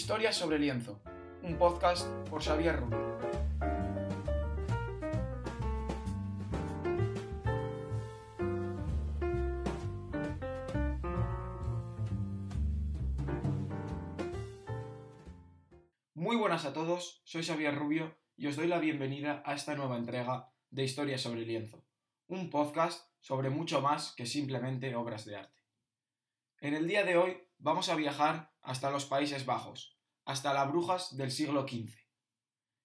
Historias sobre lienzo, un podcast por Xavier Rubio. Muy buenas a todos, soy Xavier Rubio y os doy la bienvenida a esta nueva entrega de Historias sobre lienzo, un podcast sobre mucho más que simplemente obras de arte. En el día de hoy vamos a viajar hasta los Países Bajos, hasta las Brujas del siglo XV.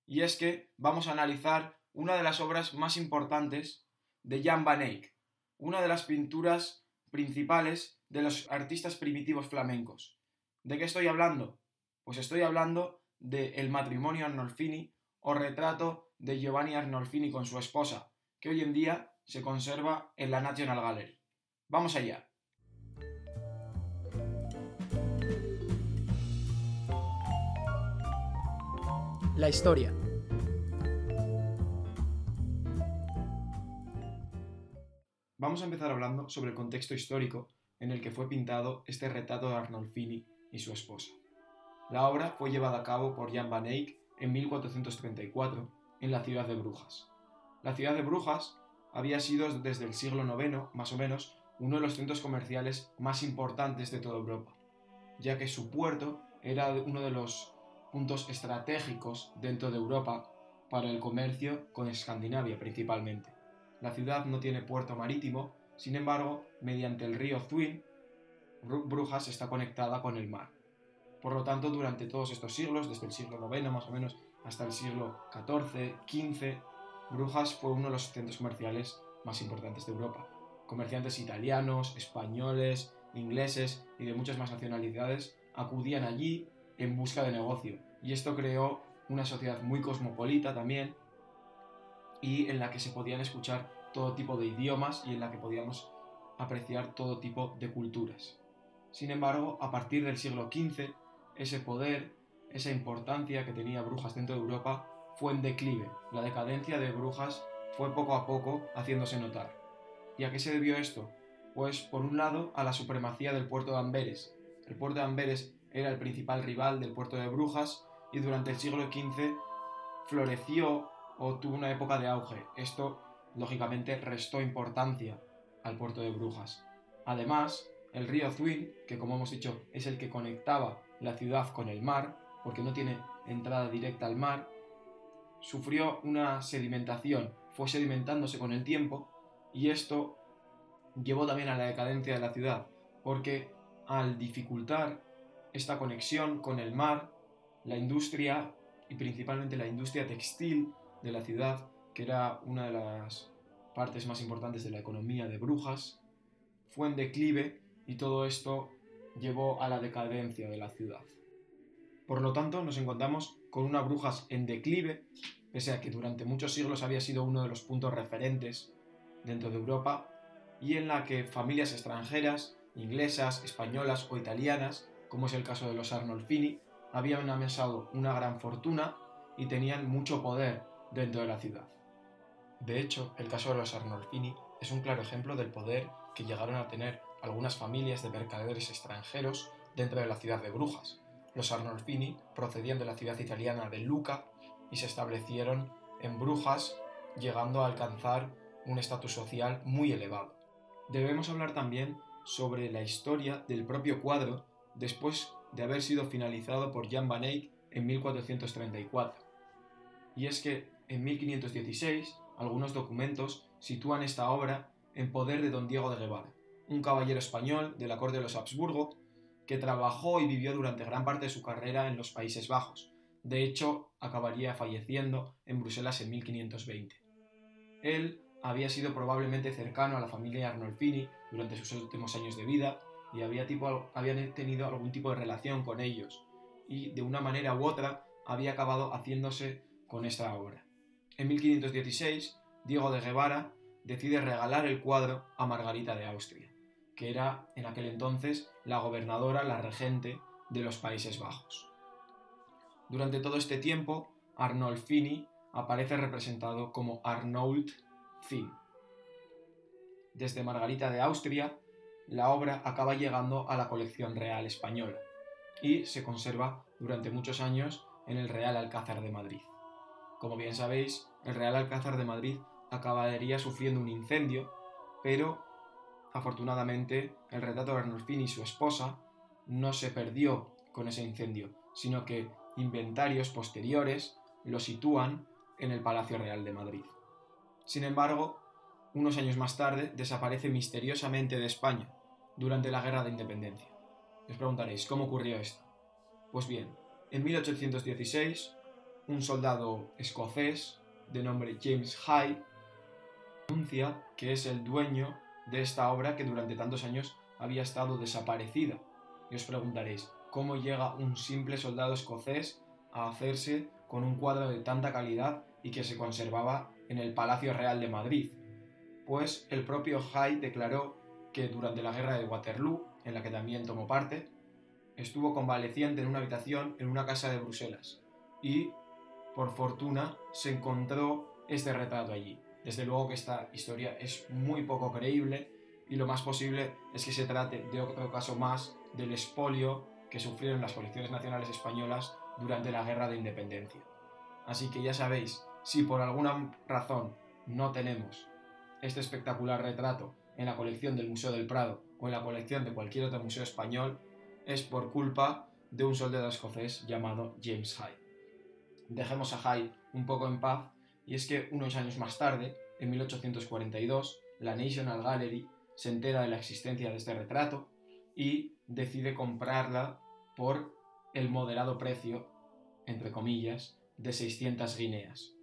Y es que vamos a analizar una de las obras más importantes de Jan van Eyck, una de las pinturas principales de los artistas primitivos flamencos. ¿De qué estoy hablando? Pues estoy hablando de El matrimonio Arnolfini o retrato de Giovanni Arnolfini con su esposa, que hoy en día se conserva en la National Gallery. Vamos allá. La historia. Vamos a empezar hablando sobre el contexto histórico en el que fue pintado este retrato de Arnolfini y su esposa. La obra fue llevada a cabo por Jan van Eyck en 1434 en la ciudad de Brujas. La ciudad de Brujas había sido desde el siglo IX, más o menos, uno de los centros comerciales más importantes de toda Europa, ya que su puerto era uno de los puntos estratégicos dentro de Europa para el comercio con Escandinavia principalmente. La ciudad no tiene puerto marítimo, sin embargo, mediante el río Zwin, Brujas está conectada con el mar. Por lo tanto, durante todos estos siglos, desde el siglo IX más o menos hasta el siglo XIV, XV, Brujas fue uno de los centros comerciales más importantes de Europa. Comerciantes italianos, españoles, ingleses y de muchas más nacionalidades acudían allí en busca de negocio. Y esto creó una sociedad muy cosmopolita también y en la que se podían escuchar todo tipo de idiomas y en la que podíamos apreciar todo tipo de culturas. Sin embargo, a partir del siglo XV ese poder, esa importancia que tenía Brujas dentro de Europa fue en declive. La decadencia de Brujas fue poco a poco haciéndose notar. ¿Y a qué se debió esto? Pues por un lado a la supremacía del puerto de Amberes. El puerto de Amberes era el principal rival del puerto de Brujas y durante el siglo XV floreció o tuvo una época de auge. Esto, lógicamente, restó importancia al puerto de Brujas. Además, el río Zwin, que como hemos dicho es el que conectaba la ciudad con el mar, porque no tiene entrada directa al mar, sufrió una sedimentación, fue sedimentándose con el tiempo y esto llevó también a la decadencia de la ciudad, porque al dificultar esta conexión con el mar, la industria y principalmente la industria textil de la ciudad, que era una de las partes más importantes de la economía de Brujas, fue en declive y todo esto llevó a la decadencia de la ciudad. Por lo tanto, nos encontramos con una Brujas en declive, pese a que durante muchos siglos había sido uno de los puntos referentes dentro de Europa, y en la que familias extranjeras, inglesas, españolas o italianas, como es el caso de los Arnolfini, habían amasado una gran fortuna y tenían mucho poder dentro de la ciudad. De hecho, el caso de los Arnolfini es un claro ejemplo del poder que llegaron a tener algunas familias de mercaderes extranjeros dentro de la ciudad de Brujas. Los Arnolfini procedían de la ciudad italiana de Luca y se establecieron en Brujas, llegando a alcanzar un estatus social muy elevado. Debemos hablar también sobre la historia del propio cuadro después de haber sido finalizado por Jan van Eyck en 1434. Y es que en 1516 algunos documentos sitúan esta obra en poder de don Diego de Guevara, un caballero español de la corte de los Habsburgo que trabajó y vivió durante gran parte de su carrera en los Países Bajos. De hecho, acabaría falleciendo en Bruselas en 1520. Él había sido probablemente cercano a la familia Arnolfini durante sus últimos años de vida y había tipo, habían tenido algún tipo de relación con ellos y de una manera u otra había acabado haciéndose con esta obra. En 1516, Diego de Guevara decide regalar el cuadro a Margarita de Austria, que era en aquel entonces la gobernadora, la regente de los Países Bajos. Durante todo este tiempo, Arnolfini aparece representado como Arnold Finn. Desde Margarita de Austria, la obra acaba llegando a la colección real española y se conserva durante muchos años en el Real Alcázar de Madrid. Como bien sabéis, el Real Alcázar de Madrid acabaría sufriendo un incendio, pero afortunadamente el retrato de Arnolfini y su esposa no se perdió con ese incendio, sino que inventarios posteriores lo sitúan en el Palacio Real de Madrid. Sin embargo, unos años más tarde desaparece misteriosamente de España durante la Guerra de Independencia. Os preguntaréis, ¿cómo ocurrió esto? Pues bien, en 1816, un soldado escocés de nombre James Hyde anuncia que es el dueño de esta obra que durante tantos años había estado desaparecida. Y os preguntaréis, ¿cómo llega un simple soldado escocés a hacerse con un cuadro de tanta calidad y que se conservaba en el Palacio Real de Madrid? Pues el propio Hyde declaró que durante la guerra de Waterloo, en la que también tomó parte, estuvo convaleciente en una habitación en una casa de Bruselas y, por fortuna, se encontró este retrato allí. Desde luego que esta historia es muy poco creíble y lo más posible es que se trate de otro caso más del expolio que sufrieron las colecciones nacionales españolas durante la Guerra de Independencia. Así que ya sabéis, si por alguna razón no tenemos este espectacular retrato en la colección del Museo del Prado o en la colección de cualquier otro museo español, es por culpa de un soldado escocés llamado James Hyde. Dejemos a Hyde un poco en paz y es que unos años más tarde, en 1842, la National Gallery se entera de la existencia de este retrato y decide comprarla por el moderado precio, entre comillas, de 600 guineas.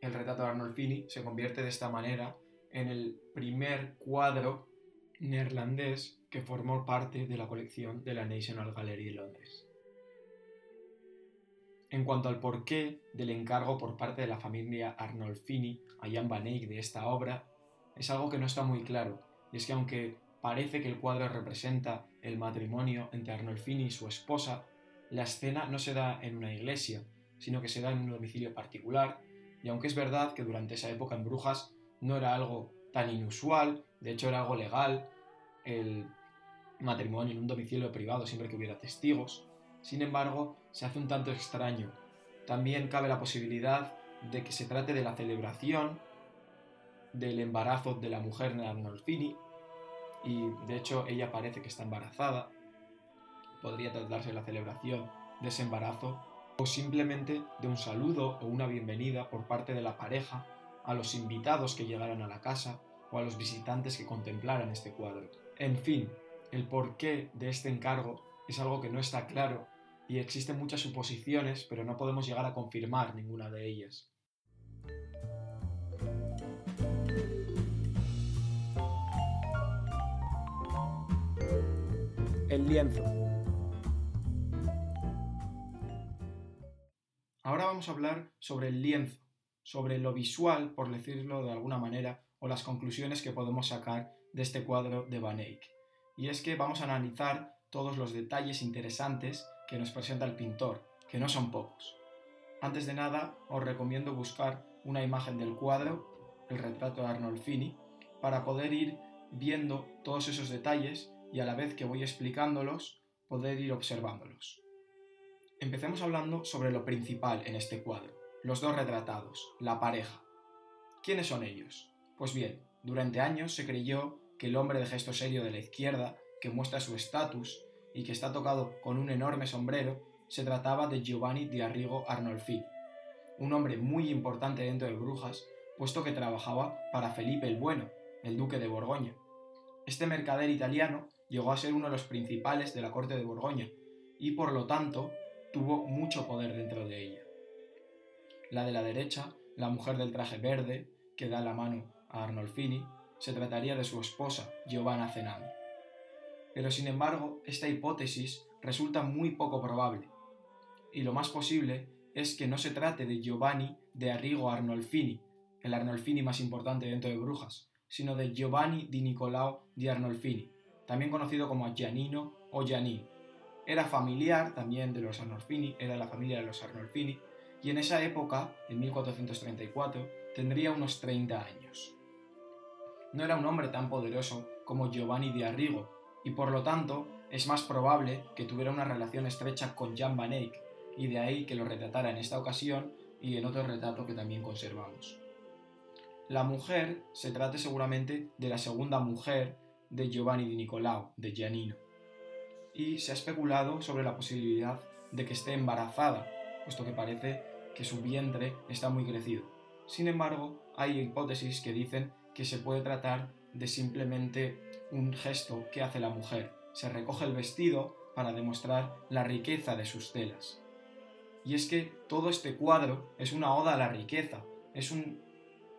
El retrato de Arnolfini se convierte de esta manera en el primer cuadro neerlandés que formó parte de la colección de la National Gallery de Londres. En cuanto al porqué del encargo por parte de la familia Arnolfini a Jan van Eyck de esta obra, es algo que no está muy claro, y es que aunque parece que el cuadro representa el matrimonio entre Arnolfini y su esposa, la escena no se da en una iglesia, sino que se da en un domicilio particular, y aunque es verdad que durante esa época en Brujas no era algo tan inusual, de hecho era algo legal, el matrimonio en un domicilio privado siempre que hubiera testigos. Sin embargo, se hace un tanto extraño. También cabe la posibilidad de que se trate de la celebración del embarazo de la mujer de Arnolfini, y de hecho ella parece que está embarazada. Podría tratarse de la celebración de ese embarazo, o simplemente de un saludo o una bienvenida por parte de la pareja a los invitados que llegaran a la casa o a los visitantes que contemplaran este cuadro. En fin, el porqué de este encargo es algo que no está claro y existen muchas suposiciones, pero no podemos llegar a confirmar ninguna de ellas. El lienzo. Ahora vamos a hablar sobre el lienzo, sobre lo visual, por decirlo de alguna manera, o las conclusiones que podemos sacar de este cuadro de Van Eyck y es que vamos a analizar todos los detalles interesantes que nos presenta el pintor, que no son pocos. Antes de nada, os recomiendo buscar una imagen del cuadro, el retrato de Arnolfini, para poder ir viendo todos esos detalles y a la vez que voy explicándolos, poder ir observándolos. Empecemos hablando sobre lo principal en este cuadro, los dos retratados, la pareja. ¿Quiénes son ellos? Pues bien, durante años se creyó que el hombre de gesto serio de la izquierda, que muestra su estatus y que está tocado con un enorme sombrero, se trataba de Giovanni di Arrigo Arnolfini, un hombre muy importante dentro de Brujas, puesto que trabajaba para Felipe el Bueno, el duque de Borgoña. Este mercader italiano llegó a ser uno de los principales de la corte de Borgoña y por lo tanto tuvo mucho poder dentro de ella. La de la derecha, la mujer del traje verde, que da la mano a Arnolfini, se trataría de su esposa, Giovanna Zenano. Pero sin embargo, esta hipótesis resulta muy poco probable, y lo más posible es que no se trate de Giovanni de Arrigo Arnolfini, el Arnolfini más importante dentro de Brujas, sino de Giovanni di Nicolao di Arnolfini, también conocido como Giannino o Giannini. Era familiar también de los Arnolfini, era la familia de los Arnolfini, y en esa época, en 1434, tendría unos 30 años no era un hombre tan poderoso como Giovanni di Arrigo, y por lo tanto es más probable que tuviera una relación estrecha con Jan van Eyck, y de ahí que lo retratara en esta ocasión y en otro retrato que también conservamos. La mujer se trata seguramente de la segunda mujer de Giovanni di Nicolao, de Giannino, y se ha especulado sobre la posibilidad de que esté embarazada, puesto que parece que su vientre está muy crecido. Sin embargo, hay hipótesis que dicen que se puede tratar de simplemente un gesto que hace la mujer. Se recoge el vestido para demostrar la riqueza de sus telas. Y es que todo este cuadro es una oda a la riqueza, es un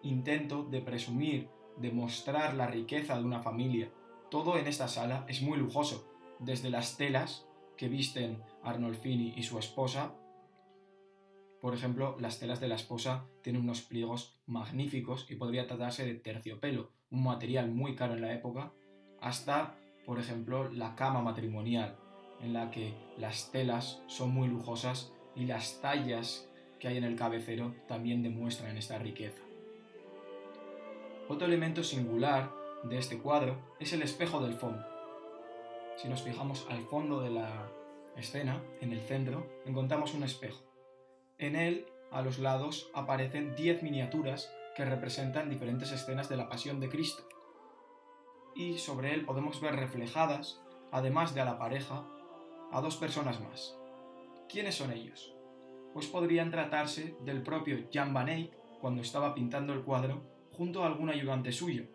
intento de presumir, de mostrar la riqueza de una familia. Todo en esta sala es muy lujoso, desde las telas que visten Arnolfini y su esposa. Por ejemplo, las telas de la esposa tienen unos pliegos magníficos y podría tratarse de terciopelo, un material muy caro en la época, hasta, por ejemplo, la cama matrimonial, en la que las telas son muy lujosas y las tallas que hay en el cabecero también demuestran esta riqueza. Otro elemento singular de este cuadro es el espejo del fondo. Si nos fijamos al fondo de la escena, en el centro, encontramos un espejo. En él, a los lados, aparecen 10 miniaturas que representan diferentes escenas de la Pasión de Cristo. Y sobre él podemos ver reflejadas, además de a la pareja, a dos personas más. ¿Quiénes son ellos? Pues podrían tratarse del propio Jan van Eyck cuando estaba pintando el cuadro junto a algún ayudante suyo.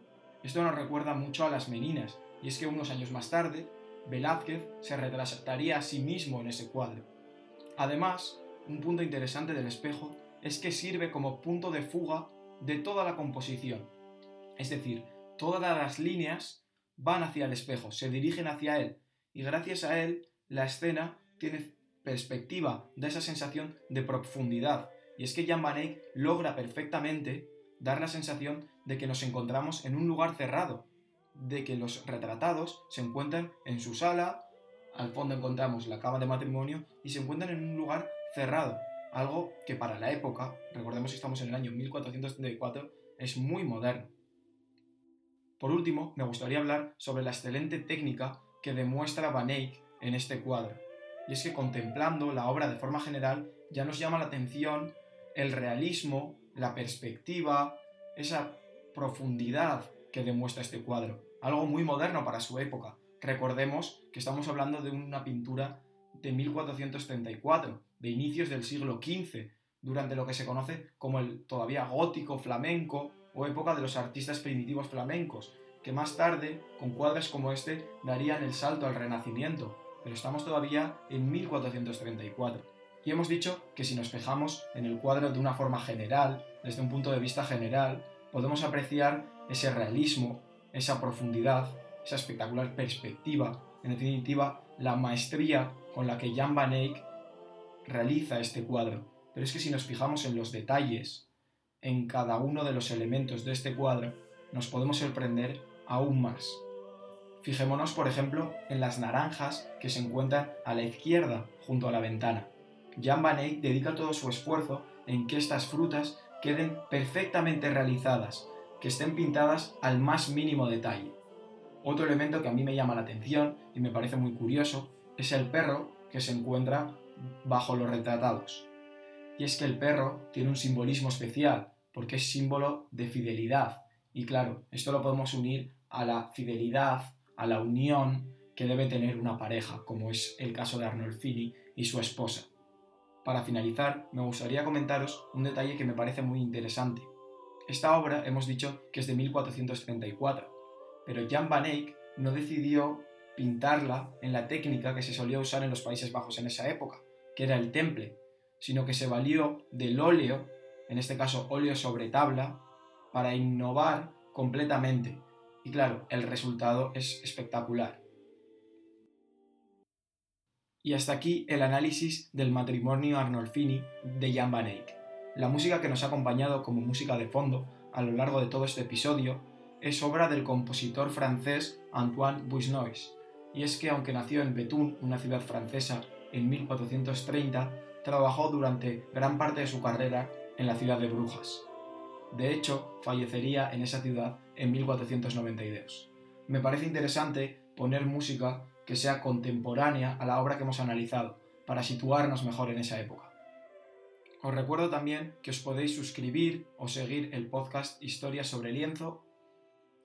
Esto nos recuerda mucho a las Meninas, y es que unos años más tarde, Velázquez se retrataría a sí mismo en ese cuadro. Además, un punto interesante del espejo es que sirve como punto de fuga de toda la composición. Es decir, todas las líneas van hacia el espejo, se dirigen hacia él, y gracias a él la escena tiene perspectiva, da esa sensación de profundidad. Y es que Jan van Eyck logra perfectamente dar la sensación de que nos encontramos en un lugar cerrado, de que los retratados se encuentran en su sala, al fondo encontramos la cama de matrimonio y se encuentran en un lugar cerrado, algo que para la época, recordemos que estamos en el año 1434, es muy moderno. Por último, me gustaría hablar sobre la excelente técnica que demuestra Van Eyck en este cuadro. Y es que contemplando la obra de forma general ya nos llama la atención el realismo, la perspectiva, esa profundidad que demuestra este cuadro. Algo muy moderno para su época. Recordemos que estamos hablando de una pintura de 1434, de inicios del siglo XV, durante lo que se conoce como el todavía gótico flamenco o época de los artistas primitivos flamencos, que más tarde, con cuadros como este, darían el salto al Renacimiento, pero estamos todavía en 1434. Y hemos dicho que si nos fijamos en el cuadro de una forma general, desde un punto de vista general, podemos apreciar ese realismo, esa profundidad, esa espectacular perspectiva, en definitiva, la maestría con la que Jan van Eyck realiza este cuadro. Pero es que si nos fijamos en los detalles, en cada uno de los elementos de este cuadro, nos podemos sorprender aún más. Fijémonos, por ejemplo, en las naranjas que se encuentran a la izquierda junto a la ventana. Jan van Eyck dedica todo su esfuerzo en que estas frutas queden perfectamente realizadas, que estén pintadas al más mínimo detalle. Otro elemento que a mí me llama la atención y me parece muy curioso es el perro que se encuentra bajo los retratados. Y es que el perro tiene un simbolismo especial porque es símbolo de fidelidad. Y claro, esto lo podemos unir a la fidelidad a la unión que debe tener una pareja, como es el caso de Arnolfini y su esposa. Para finalizar, me gustaría comentaros un detalle que me parece muy interesante. Esta obra hemos dicho que es de 1434, pero Jan van Eyck no decidió pintarla en la técnica que se solía usar en los Países Bajos en esa época, que era el temple, sino que se valió del óleo, en este caso óleo sobre tabla, para innovar completamente y claro, el resultado es espectacular. Y hasta aquí el análisis del matrimonio Arnolfini de Jan van Eyck. La música que nos ha acompañado como música de fondo a lo largo de todo este episodio es obra del compositor francés Antoine Buisnois, y es que aunque nació en Bethune, una ciudad francesa, en 1430, trabajó durante gran parte de su carrera en la ciudad de Brujas. De hecho, fallecería en esa ciudad en 1492. Me parece interesante poner música que sea contemporánea a la obra que hemos analizado, para situarnos mejor en esa época. Os recuerdo también que os podéis suscribir o seguir el podcast Historia sobre lienzo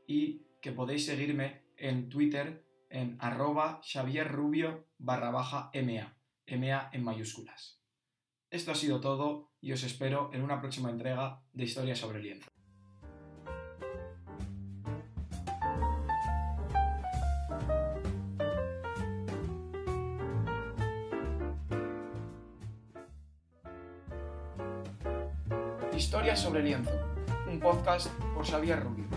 y que podéis seguirme en Twitter en arroba xavierrubio barra baja MA, en mayúsculas. Esto ha sido todo y os espero en una próxima entrega de Historia sobre lienzo. Historia sobre lienzo, un podcast por Xavier Rubio.